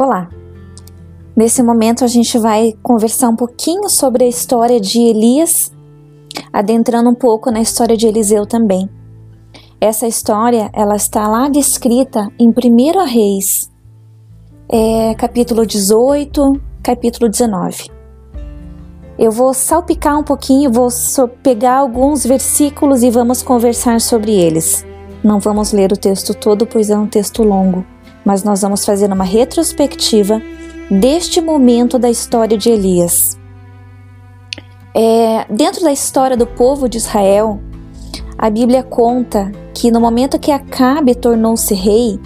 Olá! Nesse momento a gente vai conversar um pouquinho sobre a história de Elias, adentrando um pouco na história de Eliseu também. Essa história ela está lá descrita em 1 Reis, é, capítulo 18, capítulo 19. Eu vou salpicar um pouquinho, vou pegar alguns versículos e vamos conversar sobre eles. Não vamos ler o texto todo, pois é um texto longo mas nós vamos fazer uma retrospectiva deste momento da história de Elias. É, dentro da história do povo de Israel, a Bíblia conta que no momento que Acabe tornou-se rei,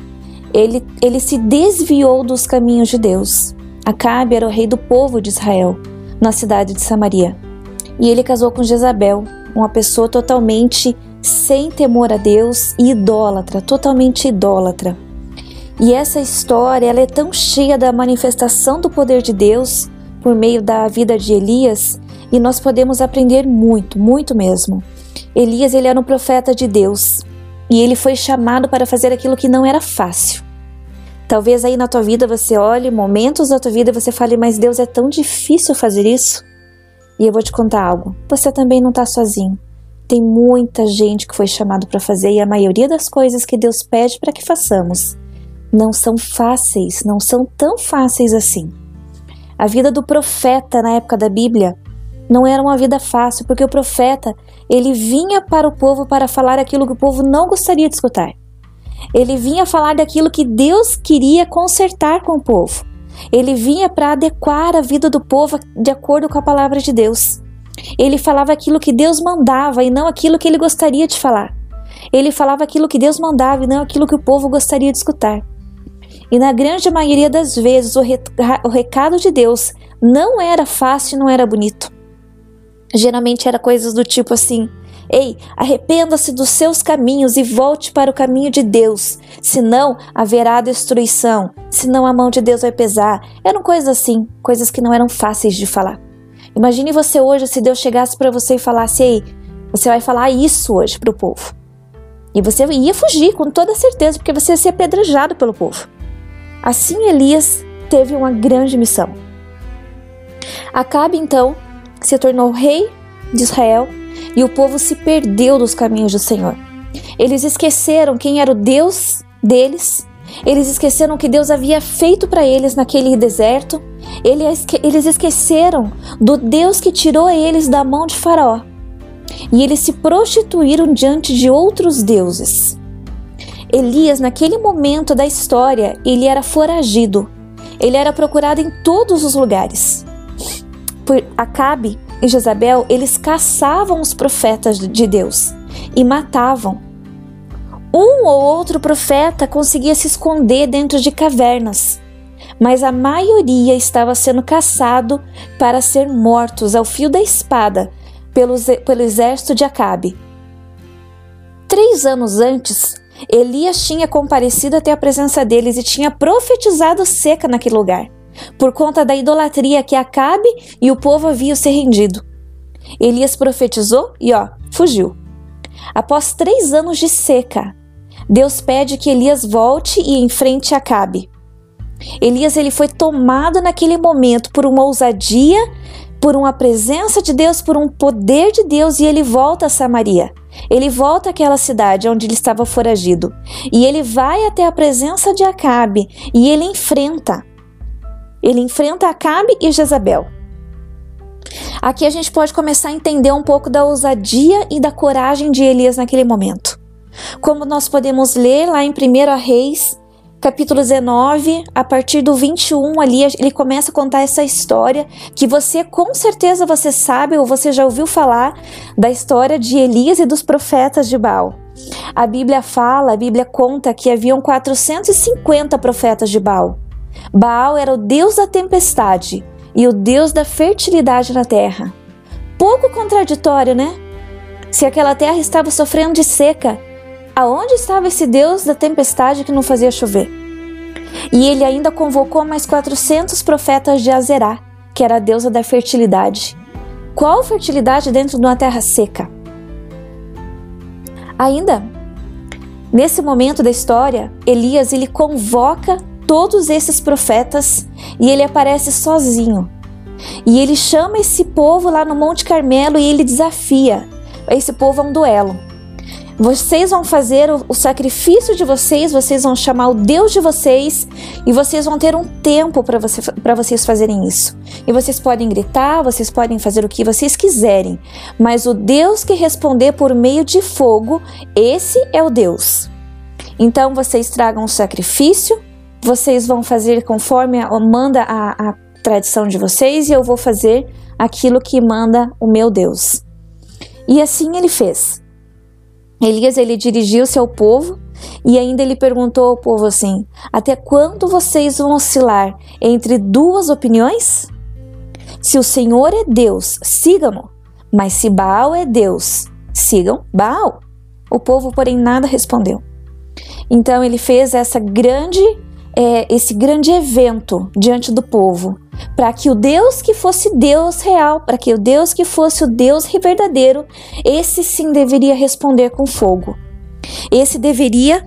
ele, ele se desviou dos caminhos de Deus. Acabe era o rei do povo de Israel, na cidade de Samaria. E ele casou com Jezabel, uma pessoa totalmente sem temor a Deus e idólatra, totalmente idólatra. E essa história ela é tão cheia da manifestação do poder de Deus por meio da vida de Elias e nós podemos aprender muito, muito mesmo. Elias ele era um profeta de Deus e ele foi chamado para fazer aquilo que não era fácil. Talvez aí na tua vida você olhe momentos da tua vida e você fale, mas Deus é tão difícil fazer isso. E eu vou te contar algo. Você também não está sozinho. Tem muita gente que foi chamado para fazer e a maioria das coisas que Deus pede para que façamos não são fáceis, não são tão fáceis assim. A vida do profeta na época da Bíblia não era uma vida fácil, porque o profeta, ele vinha para o povo para falar aquilo que o povo não gostaria de escutar. Ele vinha falar daquilo que Deus queria consertar com o povo. Ele vinha para adequar a vida do povo de acordo com a palavra de Deus. Ele falava aquilo que Deus mandava e não aquilo que ele gostaria de falar. Ele falava aquilo que Deus mandava e não aquilo que o povo gostaria de escutar. E na grande maioria das vezes, o, o recado de Deus não era fácil, não era bonito. Geralmente era coisas do tipo assim: Ei, arrependa-se dos seus caminhos e volte para o caminho de Deus, senão haverá destruição, senão a mão de Deus vai pesar. Eram coisas assim, coisas que não eram fáceis de falar. Imagine você hoje se Deus chegasse para você e falasse: Ei, você vai falar isso hoje para o povo. E você ia fugir com toda certeza, porque você ia ser apedrejado pelo povo. Assim Elias teve uma grande missão. Acabe então se tornou rei de Israel e o povo se perdeu dos caminhos do Senhor. Eles esqueceram quem era o Deus deles, eles esqueceram o que Deus havia feito para eles naquele deserto, eles esqueceram do Deus que tirou eles da mão de Faraó e eles se prostituíram diante de outros deuses. Elias, naquele momento da história, ele era foragido. Ele era procurado em todos os lugares. Por Acabe e Jezabel, eles caçavam os profetas de Deus e matavam. Um ou outro profeta conseguia se esconder dentro de cavernas, mas a maioria estava sendo caçado para ser mortos ao fio da espada pelo, pelo exército de Acabe. Três anos antes, Elias tinha comparecido até a presença deles e tinha profetizado seca naquele lugar, por conta da idolatria que Acabe e o povo haviam se rendido. Elias profetizou e, ó, fugiu. Após três anos de seca, Deus pede que Elias volte e enfrente Acabe. Elias ele foi tomado naquele momento por uma ousadia, por uma presença de Deus, por um poder de Deus e ele volta a Samaria. Ele volta àquela cidade onde ele estava foragido e ele vai até a presença de Acabe e ele enfrenta. Ele enfrenta Acabe e Jezabel. Aqui a gente pode começar a entender um pouco da ousadia e da coragem de Elias naquele momento. Como nós podemos ler lá em 1 Reis capítulo 19, a partir do 21 ali, ele começa a contar essa história que você com certeza você sabe ou você já ouviu falar da história de Elias e dos profetas de Baal. A Bíblia fala, a Bíblia conta que haviam 450 profetas de Baal. Baal era o deus da tempestade e o deus da fertilidade na terra. Pouco contraditório, né? Se aquela terra estava sofrendo de seca, Aonde estava esse Deus da tempestade que não fazia chover? E ele ainda convocou mais 400 profetas de Azerá, que era a deusa da fertilidade. Qual fertilidade dentro de uma terra seca? Ainda, nesse momento da história, Elias ele convoca todos esses profetas e ele aparece sozinho. E ele chama esse povo lá no Monte Carmelo e ele desafia esse povo a um duelo. Vocês vão fazer o, o, sacrifício de vocês, vocês vão chamar o Deus de vocês e vocês vão ter um tempo para você, vocês fazerem isso. E vocês podem gritar, vocês podem fazer o que vocês quiserem, mas o Deus que responder por meio de fogo, esse é o Deus. Então vocês tragam o sacrifício, vocês vão fazer conforme a, manda a, a tradição de vocês e eu vou fazer aquilo que manda o meu Deus. E assim ele fez. Elias ele dirigiu-se ao povo e ainda ele perguntou ao povo assim: Até quando vocês vão oscilar entre duas opiniões? Se o Senhor é Deus, sigam-no, mas se Baal é Deus, sigam Baal. O povo, porém, nada respondeu. Então ele fez essa grande é, esse grande evento diante do povo, para que o Deus que fosse Deus real, para que o Deus que fosse o Deus verdadeiro, esse sim deveria responder com fogo. Esse deveria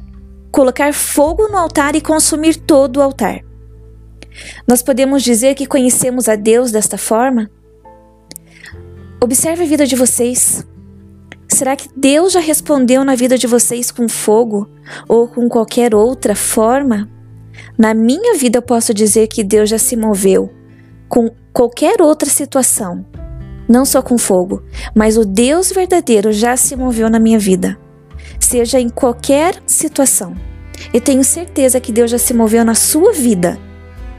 colocar fogo no altar e consumir todo o altar. Nós podemos dizer que conhecemos a Deus desta forma? Observe a vida de vocês. Será que Deus já respondeu na vida de vocês com fogo ou com qualquer outra forma? Na minha vida eu posso dizer que Deus já se moveu com qualquer outra situação, não só com fogo, mas o Deus verdadeiro já se moveu na minha vida, seja em qualquer situação. Eu tenho certeza que Deus já se moveu na sua vida.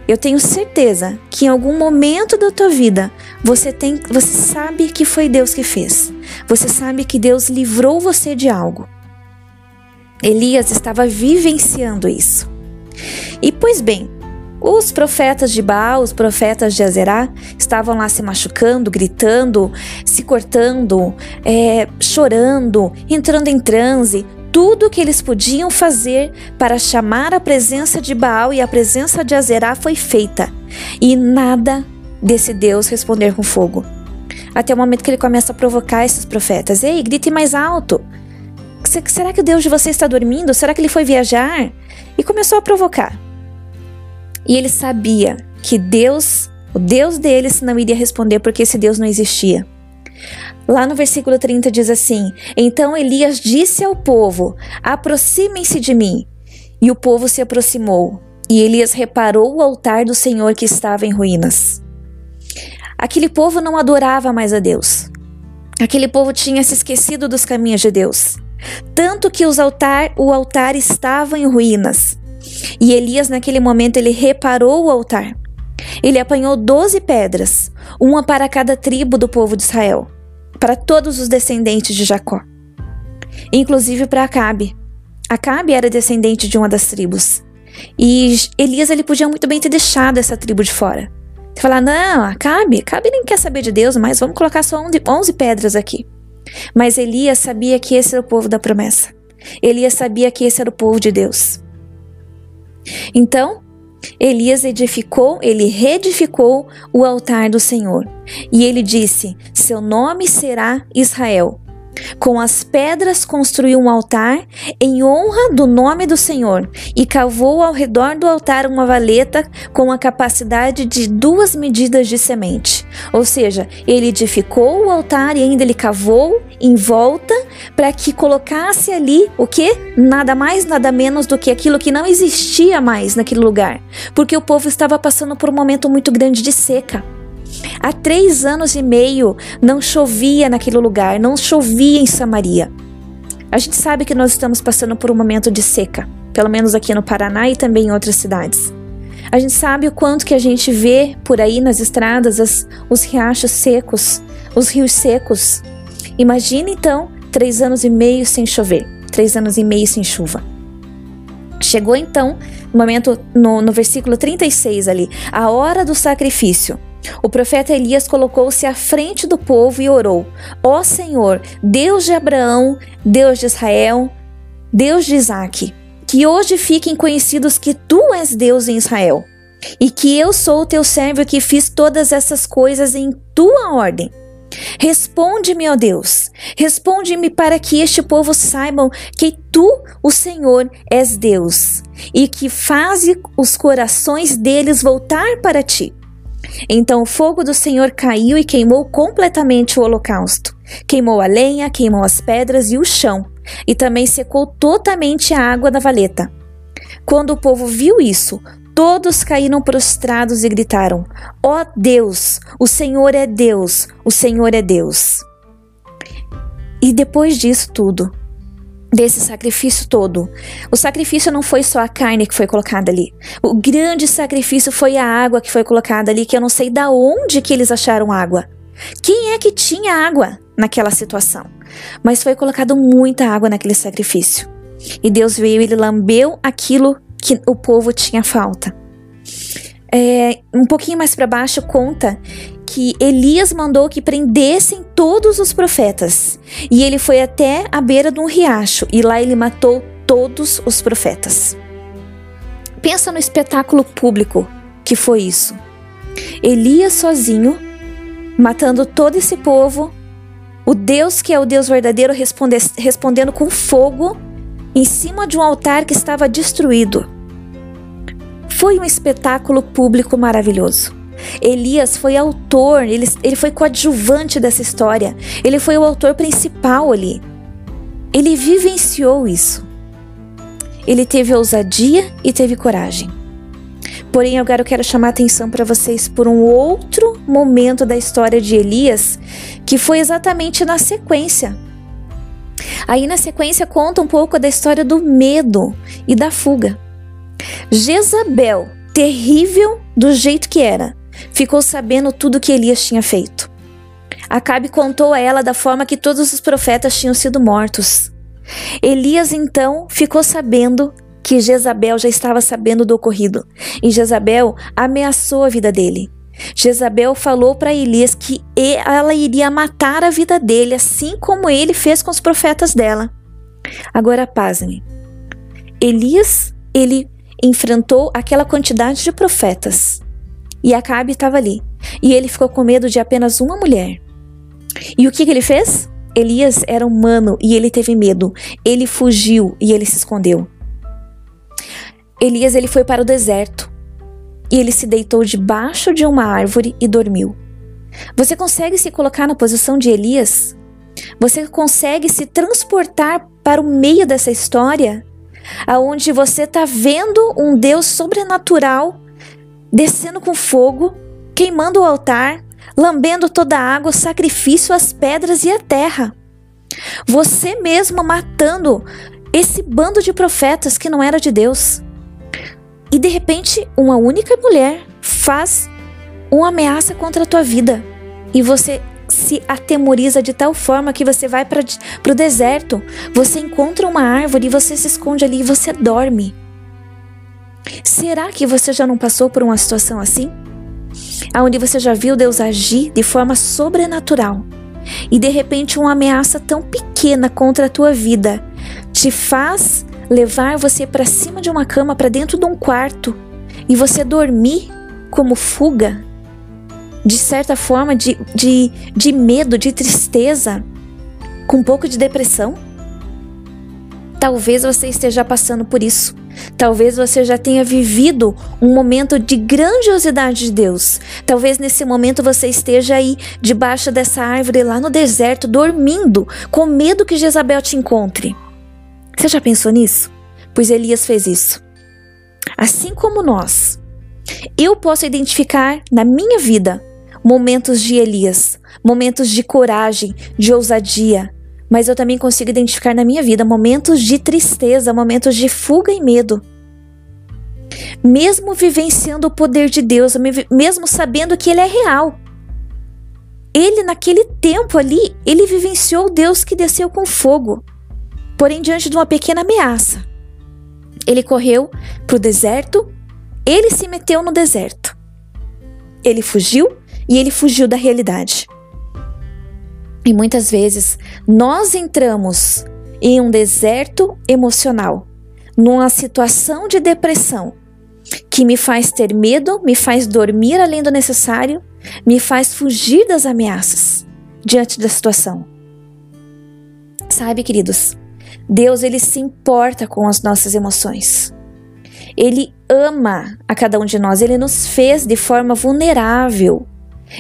Eu tenho certeza que em algum momento da tua vida você tem, você sabe que foi Deus que fez. Você sabe que Deus livrou você de algo. Elias estava vivenciando isso. E pois bem, os profetas de Baal, os profetas de Azerá, estavam lá se machucando, gritando, se cortando, é, chorando, entrando em transe. Tudo que eles podiam fazer para chamar a presença de Baal e a presença de Azerá foi feita. E nada desse Deus responder com fogo. Até o momento que ele começa a provocar esses profetas. Ei, grite mais alto. Será que o Deus de você está dormindo? Será que ele foi viajar? E começou a provocar. E ele sabia que Deus, o Deus deles, não iria responder porque esse Deus não existia. Lá no versículo 30 diz assim: Então Elias disse ao povo: Aproximem-se de mim. E o povo se aproximou, e Elias reparou o altar do Senhor que estava em ruínas. Aquele povo não adorava mais a Deus. Aquele povo tinha se esquecido dos caminhos de Deus. Tanto que os altar, o altar estava em ruínas. E Elias, naquele momento, ele reparou o altar. Ele apanhou doze pedras, uma para cada tribo do povo de Israel, para todos os descendentes de Jacó, inclusive para Acabe. Acabe era descendente de uma das tribos. E Elias ele podia muito bem ter deixado essa tribo de fora. Falar, não, Acabe, Acabe nem quer saber de Deus, mas vamos colocar só 11 pedras aqui. Mas Elias sabia que esse era o povo da promessa. Elias sabia que esse era o povo de Deus. Então, Elias edificou, ele reedificou o altar do Senhor. E ele disse: Seu nome será Israel. Com as pedras construiu um altar em honra do nome do Senhor e cavou ao redor do altar uma valeta com a capacidade de duas medidas de semente. Ou seja, ele edificou o altar e ainda ele cavou em volta para que colocasse ali o que? Nada mais, nada menos do que aquilo que não existia mais naquele lugar, porque o povo estava passando por um momento muito grande de seca. Há três anos e meio não chovia naquele lugar, não chovia em Samaria. A gente sabe que nós estamos passando por um momento de seca, pelo menos aqui no Paraná e também em outras cidades. A gente sabe o quanto que a gente vê por aí nas estradas as, os riachos secos, os rios secos. Imagine então três anos e meio sem chover, três anos e meio sem chuva. Chegou então o momento no, no versículo 36 ali, a hora do sacrifício. O profeta Elias colocou-se à frente do povo e orou: Ó Senhor, Deus de Abraão, Deus de Israel, Deus de Isaque, que hoje fiquem conhecidos que tu és Deus em Israel, e que eu sou o teu servo que fiz todas essas coisas em tua ordem. Responde-me, ó Deus, responde-me para que este povo saibam que tu, o Senhor, és Deus e que faze os corações deles voltar para ti. Então o fogo do Senhor caiu e queimou completamente o holocausto. Queimou a lenha, queimou as pedras e o chão, e também secou totalmente a água da valeta. Quando o povo viu isso, todos caíram prostrados e gritaram: Ó oh Deus, o Senhor é Deus, o Senhor é Deus. E depois disso tudo, desse sacrifício todo. O sacrifício não foi só a carne que foi colocada ali. O grande sacrifício foi a água que foi colocada ali, que eu não sei da onde que eles acharam água. Quem é que tinha água naquela situação? Mas foi colocado muita água naquele sacrifício. E Deus veio ele lambeu aquilo que o povo tinha falta. É, um pouquinho mais para baixo conta que Elias mandou que prendessem todos os profetas. E ele foi até a beira de um riacho e lá ele matou todos os profetas. Pensa no espetáculo público que foi isso. Elias sozinho, matando todo esse povo, o Deus que é o Deus verdadeiro responde, respondendo com fogo em cima de um altar que estava destruído. Foi um espetáculo público maravilhoso. Elias foi autor, ele, ele foi coadjuvante dessa história, ele foi o autor principal ali. Ele vivenciou isso. Ele teve ousadia e teve coragem. Porém, agora eu quero chamar a atenção para vocês por um outro momento da história de Elias, que foi exatamente na sequência. Aí na sequência conta um pouco da história do medo e da fuga. Jezabel, terrível do jeito que era, ficou sabendo tudo que Elias tinha feito. Acabe contou a ela da forma que todos os profetas tinham sido mortos. Elias então ficou sabendo que Jezabel já estava sabendo do ocorrido, e Jezabel ameaçou a vida dele. Jezabel falou para Elias que ela iria matar a vida dele, assim como ele fez com os profetas dela. Agora pasme. Elias, ele enfrentou aquela quantidade de profetas. E Acabe estava ali. E ele ficou com medo de apenas uma mulher. E o que, que ele fez? Elias era humano e ele teve medo. Ele fugiu e ele se escondeu. Elias ele foi para o deserto e ele se deitou debaixo de uma árvore e dormiu. Você consegue se colocar na posição de Elias? Você consegue se transportar para o meio dessa história? aonde você está vendo um Deus sobrenatural descendo com fogo, queimando o altar, lambendo toda a água, o sacrifício, as pedras e a terra. Você mesmo matando esse bando de profetas que não era de Deus. E de repente, uma única mulher faz uma ameaça contra a tua vida. E você se atemoriza de tal forma que você vai para o deserto, você encontra uma árvore e você se esconde ali e você dorme. Será que você já não passou por uma situação assim? Onde você já viu Deus agir de forma sobrenatural e de repente uma ameaça tão pequena contra a tua vida te faz levar você para cima de uma cama, para dentro de um quarto e você dormir como fuga? de certa forma, de, de, de medo, de tristeza, com um pouco de depressão? Talvez você esteja passando por isso. Talvez você já tenha vivido um momento de grandiosidade de Deus. Talvez nesse momento você esteja aí debaixo dessa árvore lá no deserto, dormindo, com medo que Jezabel te encontre. Você já pensou nisso? Pois Elias fez isso. Assim como nós, eu posso identificar na minha vida momentos de Elias, momentos de coragem, de ousadia, mas eu também consigo identificar na minha vida momentos de tristeza, momentos de fuga e medo. Mesmo vivenciando o poder de Deus, mesmo sabendo que ele é real. Ele, naquele tempo ali, ele vivenciou Deus que desceu com fogo. Porém, diante de uma pequena ameaça, ele correu para o deserto, ele se meteu no deserto. Ele fugiu e ele fugiu da realidade. E muitas vezes nós entramos em um deserto emocional, numa situação de depressão que me faz ter medo, me faz dormir além do necessário, me faz fugir das ameaças diante da situação. Sabe, queridos, Deus ele se importa com as nossas emoções. Ele ama a cada um de nós, ele nos fez de forma vulnerável.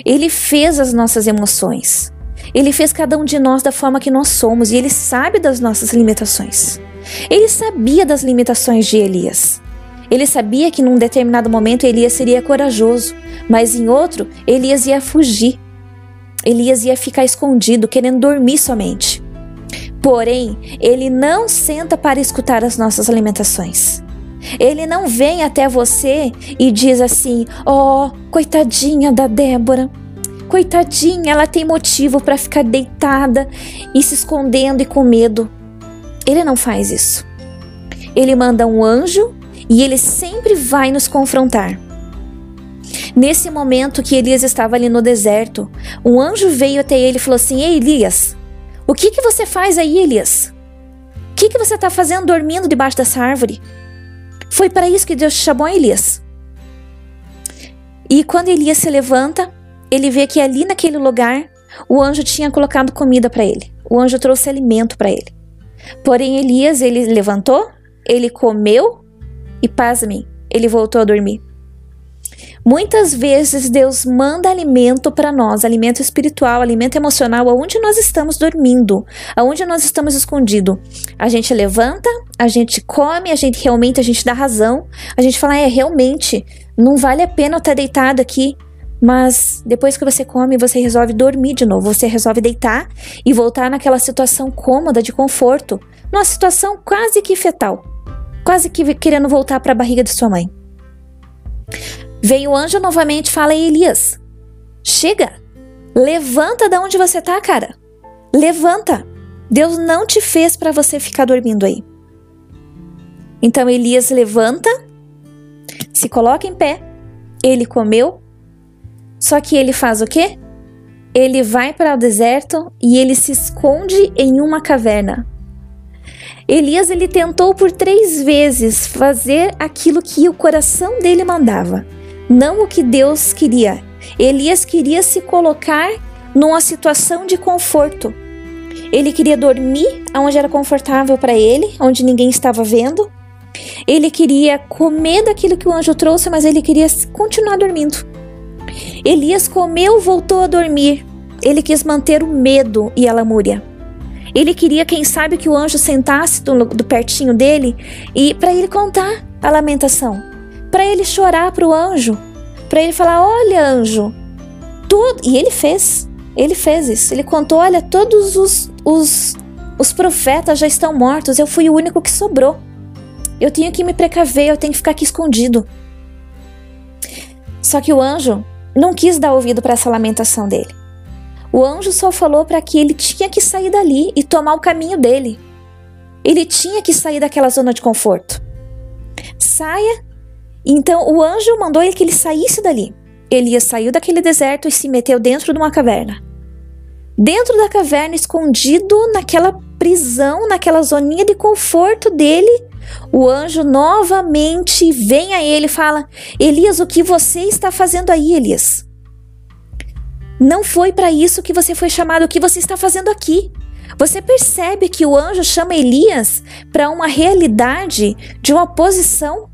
Ele fez as nossas emoções. Ele fez cada um de nós da forma que nós somos e ele sabe das nossas limitações. Ele sabia das limitações de Elias. Ele sabia que num determinado momento Elias seria corajoso, mas em outro Elias ia fugir. Elias ia ficar escondido, querendo dormir somente. Porém, ele não senta para escutar as nossas limitações. Ele não vem até você e diz assim: "Ó, oh, coitadinha da Débora. Coitadinha, ela tem motivo para ficar deitada e se escondendo e com medo." Ele não faz isso. Ele manda um anjo e ele sempre vai nos confrontar. Nesse momento que Elias estava ali no deserto, um anjo veio até ele e falou assim: Ei, Elias, o que, que você faz aí, Elias? O que, que você está fazendo dormindo debaixo dessa árvore? Foi para isso que Deus te chamou, Elias. E quando Elias se levanta, ele vê que ali naquele lugar o anjo tinha colocado comida para ele. O anjo trouxe alimento para ele. Porém, Elias, ele levantou, ele comeu e, pasmem, ele voltou a dormir. Muitas vezes Deus manda alimento para nós, alimento espiritual, alimento emocional, aonde nós estamos dormindo, aonde nós estamos escondidos. A gente levanta, a gente come, a gente realmente a gente dá razão, a gente fala é realmente não vale a pena eu estar deitado aqui, mas depois que você come, você resolve dormir de novo, você resolve deitar e voltar naquela situação cômoda de conforto, numa situação quase que fetal, quase que querendo voltar para a barriga de sua mãe. Vem o anjo novamente e fala: Elias, chega, levanta da onde você tá, cara. Levanta. Deus não te fez para você ficar dormindo aí. Então Elias levanta, se coloca em pé, ele comeu, só que ele faz o quê? Ele vai para o deserto e ele se esconde em uma caverna. Elias ele tentou por três vezes fazer aquilo que o coração dele mandava não o que Deus queria. Elias queria se colocar numa situação de conforto. Ele queria dormir onde era confortável para ele, onde ninguém estava vendo. Ele queria comer daquilo que o anjo trouxe, mas ele queria continuar dormindo. Elias comeu, voltou a dormir. Ele quis manter o medo e a lamúria. Ele queria, quem sabe, que o anjo sentasse do, do pertinho dele e para ele contar a lamentação para ele chorar para o anjo, para ele falar: Olha, anjo, tudo. E ele fez, ele fez isso. Ele contou: Olha, todos os, os, os profetas já estão mortos, eu fui o único que sobrou. Eu tenho que me precaver, eu tenho que ficar aqui escondido. Só que o anjo não quis dar ouvido para essa lamentação dele. O anjo só falou para que ele tinha que sair dali e tomar o caminho dele. Ele tinha que sair daquela zona de conforto. Saia então o anjo mandou ele que ele saísse dali. Elias saiu daquele deserto e se meteu dentro de uma caverna. Dentro da caverna, escondido naquela prisão, naquela zoninha de conforto dele, o anjo novamente vem a ele e fala: Elias, o que você está fazendo aí, Elias? Não foi para isso que você foi chamado, o que você está fazendo aqui? Você percebe que o anjo chama Elias para uma realidade de uma posição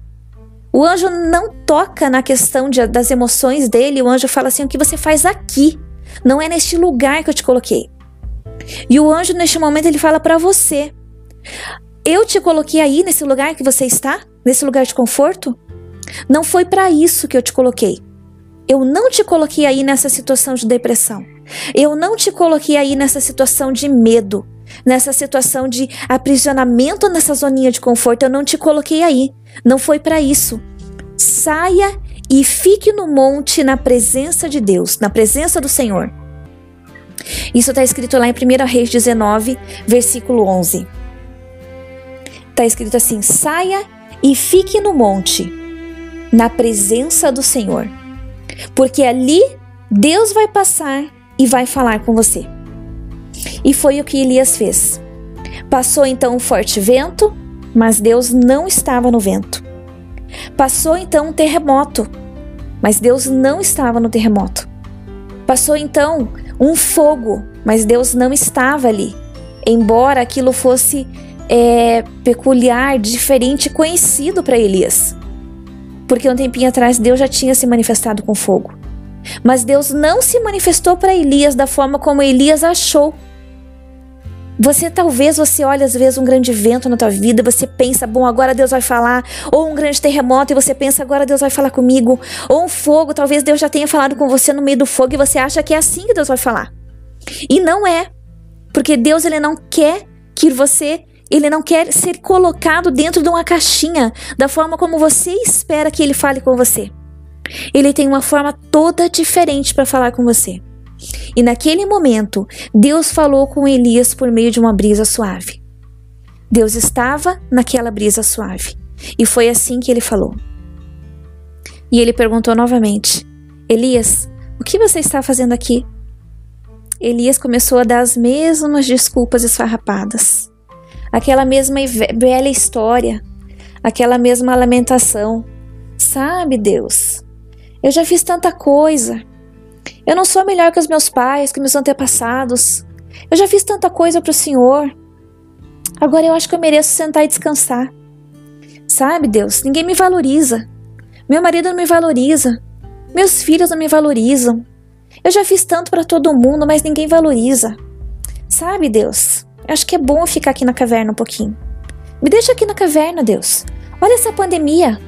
o anjo não toca na questão de, das emoções dele, o anjo fala assim: o que você faz aqui? Não é neste lugar que eu te coloquei. E o anjo, neste momento, ele fala para você: Eu te coloquei aí nesse lugar que você está, nesse lugar de conforto? Não foi para isso que eu te coloquei. Eu não te coloquei aí nessa situação de depressão. Eu não te coloquei aí nessa situação de medo, nessa situação de aprisionamento nessa zoninha de conforto. Eu não te coloquei aí. Não foi para isso. Saia e fique no monte na presença de Deus, na presença do Senhor. Isso está escrito lá em 1 Reis 19, versículo 11. Está escrito assim: saia e fique no monte, na presença do Senhor, porque ali Deus vai passar e vai falar com você. E foi o que Elias fez. Passou então um forte vento, mas Deus não estava no vento. Passou então um terremoto, mas Deus não estava no terremoto. Passou então um fogo, mas Deus não estava ali. Embora aquilo fosse é, peculiar, diferente, conhecido para Elias. Porque um tempinho atrás Deus já tinha se manifestado com fogo. Mas Deus não se manifestou para Elias da forma como Elias achou. Você talvez você olhe às vezes um grande vento na tua vida, você pensa, bom, agora Deus vai falar, ou um grande terremoto e você pensa, agora Deus vai falar comigo, ou um fogo, talvez Deus já tenha falado com você no meio do fogo e você acha que é assim que Deus vai falar. E não é, porque Deus ele não quer que você ele não quer ser colocado dentro de uma caixinha da forma como você espera que ele fale com você. Ele tem uma forma toda diferente para falar com você. E naquele momento, Deus falou com Elias por meio de uma brisa suave. Deus estava naquela brisa suave. E foi assim que ele falou. E ele perguntou novamente: Elias, o que você está fazendo aqui? Elias começou a dar as mesmas desculpas esfarrapadas. Aquela mesma velha história, aquela mesma lamentação. Sabe, Deus, eu já fiz tanta coisa. Eu não sou melhor que os meus pais, que meus antepassados. Eu já fiz tanta coisa para o Senhor. Agora eu acho que eu mereço sentar e descansar. Sabe, Deus, ninguém me valoriza. Meu marido não me valoriza. Meus filhos não me valorizam. Eu já fiz tanto para todo mundo, mas ninguém valoriza. Sabe, Deus, acho que é bom ficar aqui na caverna um pouquinho. Me deixa aqui na caverna, Deus. Olha essa pandemia.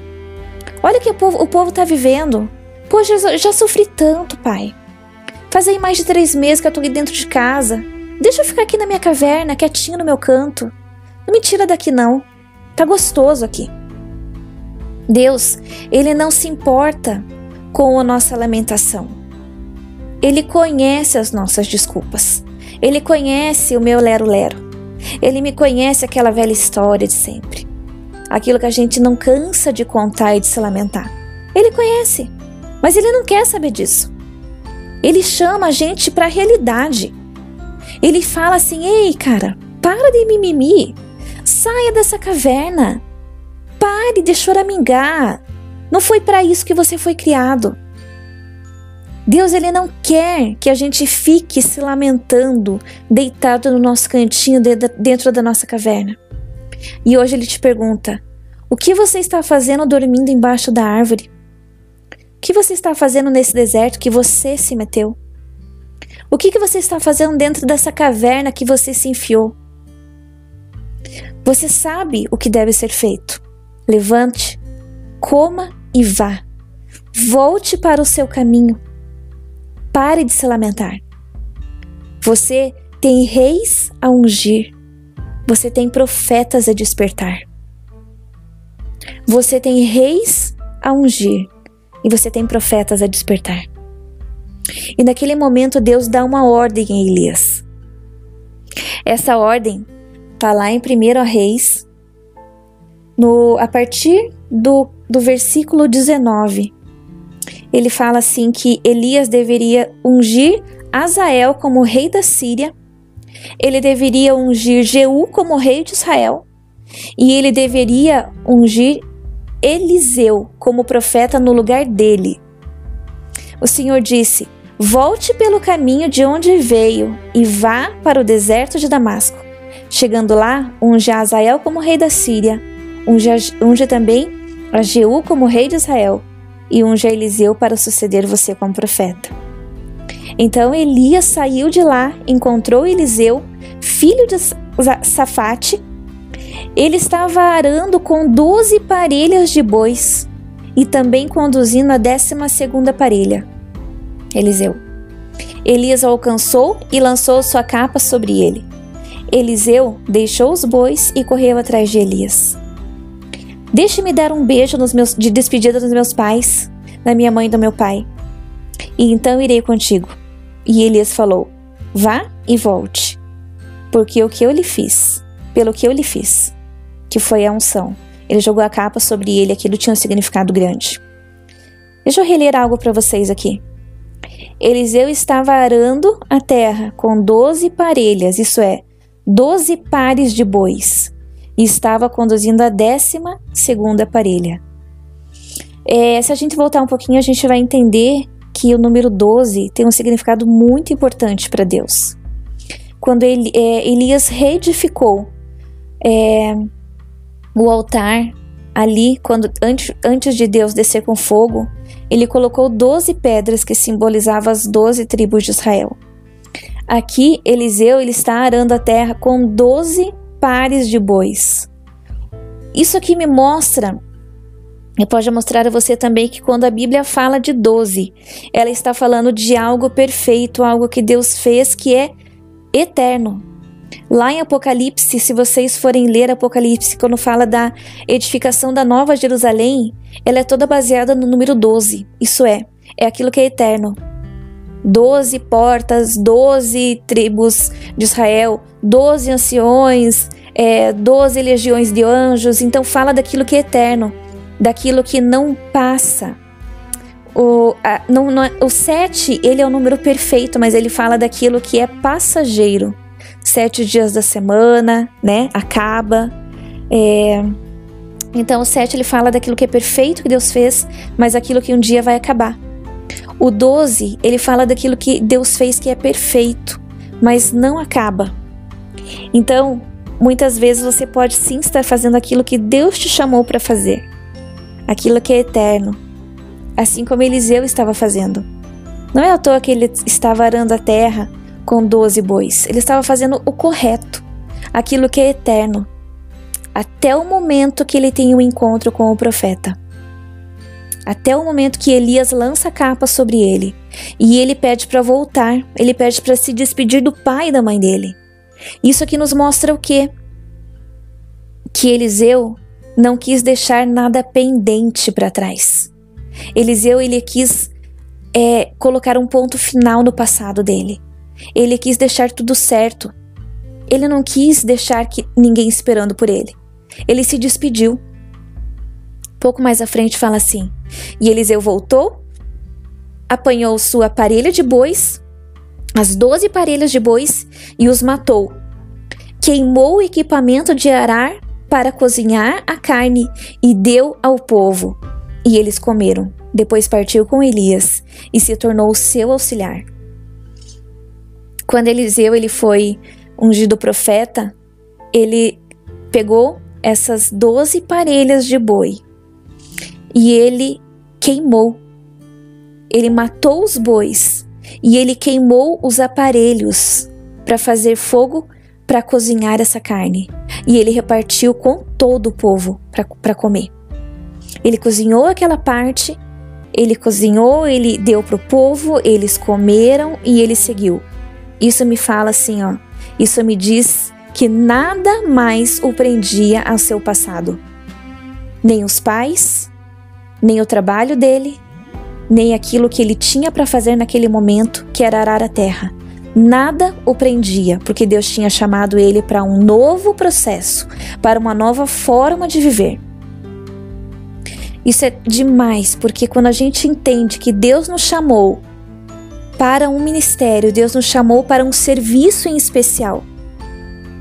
Olha o que o povo, o povo tá vivendo. Poxa, eu já sofri tanto, pai. Faz aí mais de três meses que eu tô aqui dentro de casa. Deixa eu ficar aqui na minha caverna, quietinho no meu canto. Não me tira daqui, não. Tá gostoso aqui. Deus, Ele não se importa com a nossa lamentação. Ele conhece as nossas desculpas. Ele conhece o meu lero-lero. Ele me conhece aquela velha história de sempre. Aquilo que a gente não cansa de contar e de se lamentar. Ele conhece, mas ele não quer saber disso. Ele chama a gente para a realidade. Ele fala assim: "Ei, cara, para de mimimi. Saia dessa caverna. Pare de choramingar. Não foi para isso que você foi criado." Deus ele não quer que a gente fique se lamentando, deitado no nosso cantinho dentro da nossa caverna. E hoje ele te pergunta: o que você está fazendo dormindo embaixo da árvore? que você está fazendo nesse deserto que você se meteu? O que, que você está fazendo dentro dessa caverna que você se enfiou? Você sabe o que deve ser feito. Levante, coma e vá. Volte para o seu caminho. Pare de se lamentar. Você tem reis a ungir. Você tem profetas a despertar. Você tem reis a ungir e você tem profetas a despertar. E naquele momento Deus dá uma ordem a Elias. Essa ordem está lá em 1 Reis, no, a partir do, do versículo 19. Ele fala assim que Elias deveria ungir Azael como rei da Síria, ele deveria ungir Jeú como rei de Israel, e ele deveria ungir Eliseu como profeta no lugar dele. O Senhor disse: Volte pelo caminho de onde veio e vá para o deserto de Damasco. Chegando lá, unge Azael como rei da Síria, unge, unge também a Jeú como rei de Israel e unge a Eliseu para suceder você como profeta. Então Elias saiu de lá, encontrou Eliseu, filho de Safate, ele estava arando com doze parelhas de bois e também conduzindo a décima segunda parelha. Eliseu. Elias o alcançou e lançou sua capa sobre ele. Eliseu deixou os bois e correu atrás de Elias. Deixe-me dar um beijo meus, de despedida dos meus pais, da minha mãe e do meu pai. E então irei contigo. E Elias falou: Vá e volte, porque o que eu lhe fiz, pelo que eu lhe fiz, que foi a unção. Ele jogou a capa sobre ele, aquilo tinha um significado grande. Deixa eu reler algo para vocês aqui. Eliseu estava arando a terra com doze parelhas, isso é, doze pares de bois, e estava conduzindo a décima segunda parelha. É, se a gente voltar um pouquinho, a gente vai entender que o número 12 tem um significado muito importante para Deus. Quando ele, é, Elias reedificou é, o altar ali, quando antes, antes de Deus descer com fogo, ele colocou 12 pedras que simbolizavam as 12 tribos de Israel. Aqui, Eliseu ele está arando a terra com 12 pares de bois. Isso aqui me mostra e pode mostrar a você também que quando a Bíblia fala de 12, ela está falando de algo perfeito, algo que Deus fez que é eterno. Lá em Apocalipse, se vocês forem ler Apocalipse, quando fala da edificação da Nova Jerusalém, ela é toda baseada no número 12. Isso é, é aquilo que é eterno. Doze portas, doze tribos de Israel, doze anciões, é, doze legiões de anjos. Então fala daquilo que é eterno daquilo que não passa. O, a, não, não, é, o sete, ele é o número perfeito, mas ele fala daquilo que é passageiro. Sete dias da semana, né? Acaba. É, então, o sete, ele fala daquilo que é perfeito que Deus fez, mas aquilo que um dia vai acabar. O 12, ele fala daquilo que Deus fez que é perfeito, mas não acaba. Então, muitas vezes você pode sim estar fazendo aquilo que Deus te chamou para fazer, aquilo que é eterno, assim como Eliseu estava fazendo. Não é à toa que ele estava arando a terra com doze bois, ele estava fazendo o correto, aquilo que é eterno, até o momento que ele tem um encontro com o profeta. Até o momento que Elias lança a capa sobre ele. E ele pede para voltar, ele pede para se despedir do pai e da mãe dele. Isso aqui nos mostra o quê? Que Eliseu não quis deixar nada pendente para trás. Eliseu ele quis é, colocar um ponto final no passado dele. Ele quis deixar tudo certo. Ele não quis deixar que ninguém esperando por ele. Ele se despediu. Pouco mais à frente fala assim: E Eliseu voltou, apanhou sua parelha de bois, as doze parelhas de bois, e os matou. Queimou o equipamento de arar para cozinhar a carne e deu ao povo. E eles comeram. Depois partiu com Elias e se tornou seu auxiliar. Quando Eliseu ele foi ungido profeta, ele pegou essas doze parelhas de boi e ele queimou. Ele matou os bois e ele queimou os aparelhos para fazer fogo para cozinhar essa carne e ele repartiu com todo o povo para comer. Ele cozinhou aquela parte, ele cozinhou, ele deu para o povo, eles comeram e ele seguiu. Isso me fala assim, ó. Isso me diz que nada mais o prendia ao seu passado. Nem os pais, nem o trabalho dele, nem aquilo que ele tinha para fazer naquele momento, que era arar a terra. Nada o prendia, porque Deus tinha chamado ele para um novo processo, para uma nova forma de viver. Isso é demais, porque quando a gente entende que Deus nos chamou para um ministério, Deus nos chamou para um serviço em especial,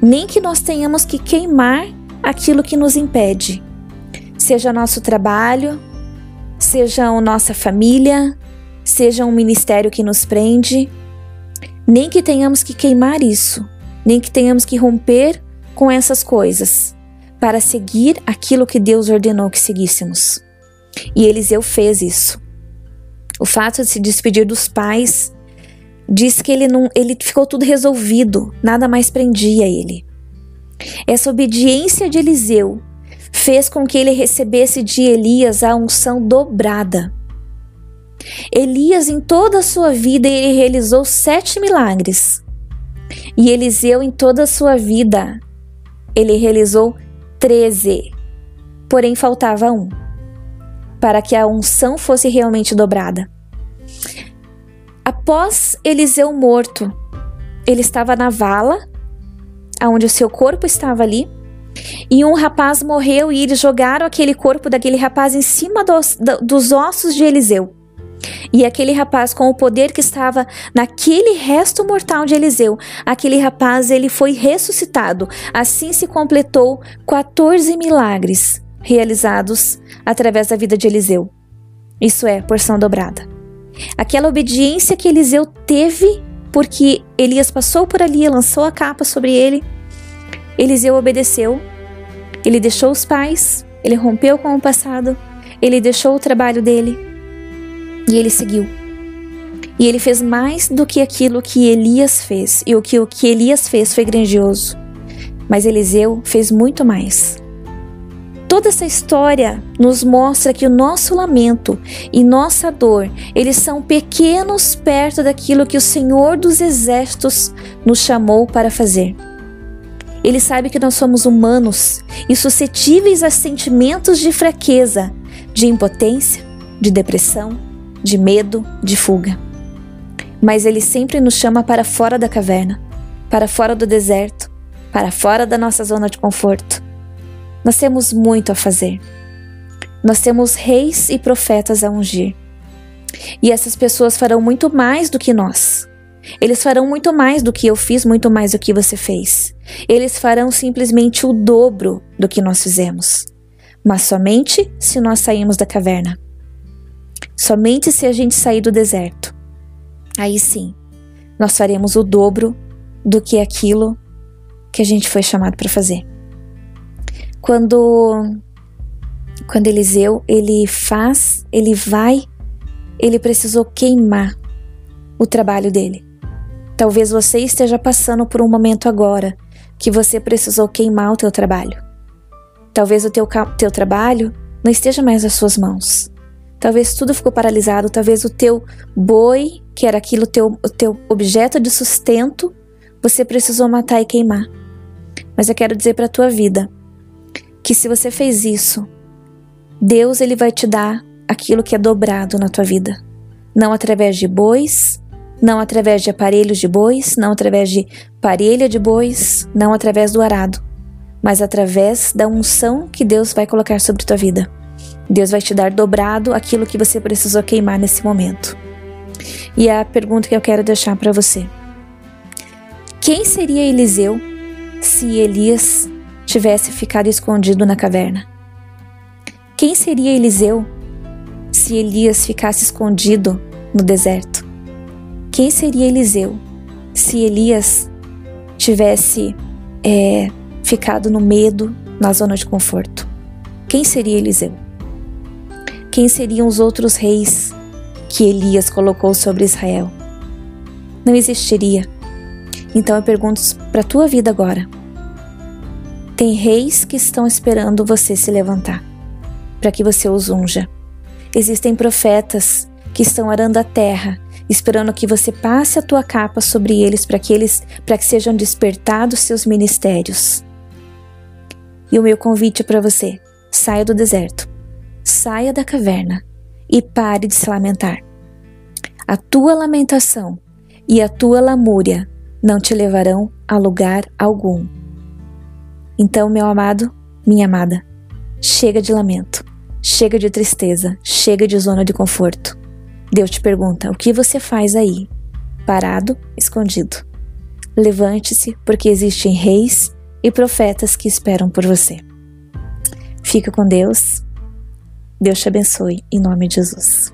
nem que nós tenhamos que queimar aquilo que nos impede, seja nosso trabalho, seja a nossa família, seja um ministério que nos prende nem que tenhamos que queimar isso, nem que tenhamos que romper com essas coisas para seguir aquilo que Deus ordenou que seguíssemos. E Eliseu fez isso. O fato de se despedir dos pais diz que ele não, ele ficou tudo resolvido, nada mais prendia ele. Essa obediência de Eliseu fez com que ele recebesse de Elias a unção dobrada. Elias, em toda a sua vida, ele realizou sete milagres. E Eliseu, em toda a sua vida, ele realizou treze. Porém, faltava um para que a unção fosse realmente dobrada. Após Eliseu morto, ele estava na vala, onde o seu corpo estava ali, e um rapaz morreu e eles jogaram aquele corpo daquele rapaz em cima dos, dos ossos de Eliseu. E aquele rapaz, com o poder que estava naquele resto mortal de Eliseu, aquele rapaz ele foi ressuscitado. Assim se completou 14 milagres realizados através da vida de Eliseu. Isso é porção dobrada. Aquela obediência que Eliseu teve, porque Elias passou por ali, lançou a capa sobre ele. Eliseu obedeceu. Ele deixou os pais, ele rompeu com o passado, ele deixou o trabalho dele e ele seguiu. E ele fez mais do que aquilo que Elias fez, e o que o que Elias fez foi grandioso. Mas Eliseu fez muito mais. Toda essa história nos mostra que o nosso lamento e nossa dor, eles são pequenos perto daquilo que o Senhor dos Exércitos nos chamou para fazer. Ele sabe que nós somos humanos e suscetíveis a sentimentos de fraqueza, de impotência, de depressão, de medo, de fuga. Mas ele sempre nos chama para fora da caverna, para fora do deserto, para fora da nossa zona de conforto nós temos muito a fazer. Nós temos reis e profetas a ungir. E essas pessoas farão muito mais do que nós. Eles farão muito mais do que eu fiz, muito mais do que você fez. Eles farão simplesmente o dobro do que nós fizemos. Mas somente se nós sairmos da caverna. Somente se a gente sair do deserto. Aí sim, nós faremos o dobro do que aquilo que a gente foi chamado para fazer. Quando quando Eliseu ele faz, ele vai, ele precisou queimar o trabalho dele. Talvez você esteja passando por um momento agora que você precisou queimar o teu trabalho. Talvez o teu, teu trabalho não esteja mais nas suas mãos. Talvez tudo ficou paralisado, talvez o teu boi, que era aquilo teu, o teu objeto de sustento, você precisou matar e queimar. Mas eu quero dizer para a tua vida, que se você fez isso, Deus ele vai te dar aquilo que é dobrado na tua vida. Não através de bois, não através de aparelhos de bois, não através de parelha de bois, não através do arado, mas através da unção que Deus vai colocar sobre tua vida. Deus vai te dar dobrado aquilo que você precisou queimar nesse momento. E a pergunta que eu quero deixar para você: Quem seria Eliseu se Elias tivesse ficado escondido na caverna? Quem seria Eliseu se Elias ficasse escondido no deserto? Quem seria Eliseu se Elias tivesse é, ficado no medo, na zona de conforto? Quem seria Eliseu? Quem seriam os outros reis que Elias colocou sobre Israel? Não existiria. Então eu pergunto para a tua vida agora. Tem reis que estão esperando você se levantar, para que você os unja. Existem profetas que estão arando a terra, esperando que você passe a tua capa sobre eles para que eles para que sejam despertados seus ministérios. E o meu convite para você: saia do deserto, saia da caverna e pare de se lamentar. A tua lamentação e a tua lamúria não te levarão a lugar algum. Então, meu amado, minha amada, chega de lamento, chega de tristeza, chega de zona de conforto. Deus te pergunta: o que você faz aí? Parado, escondido. Levante-se, porque existem reis e profetas que esperam por você. Fica com Deus. Deus te abençoe, em nome de Jesus.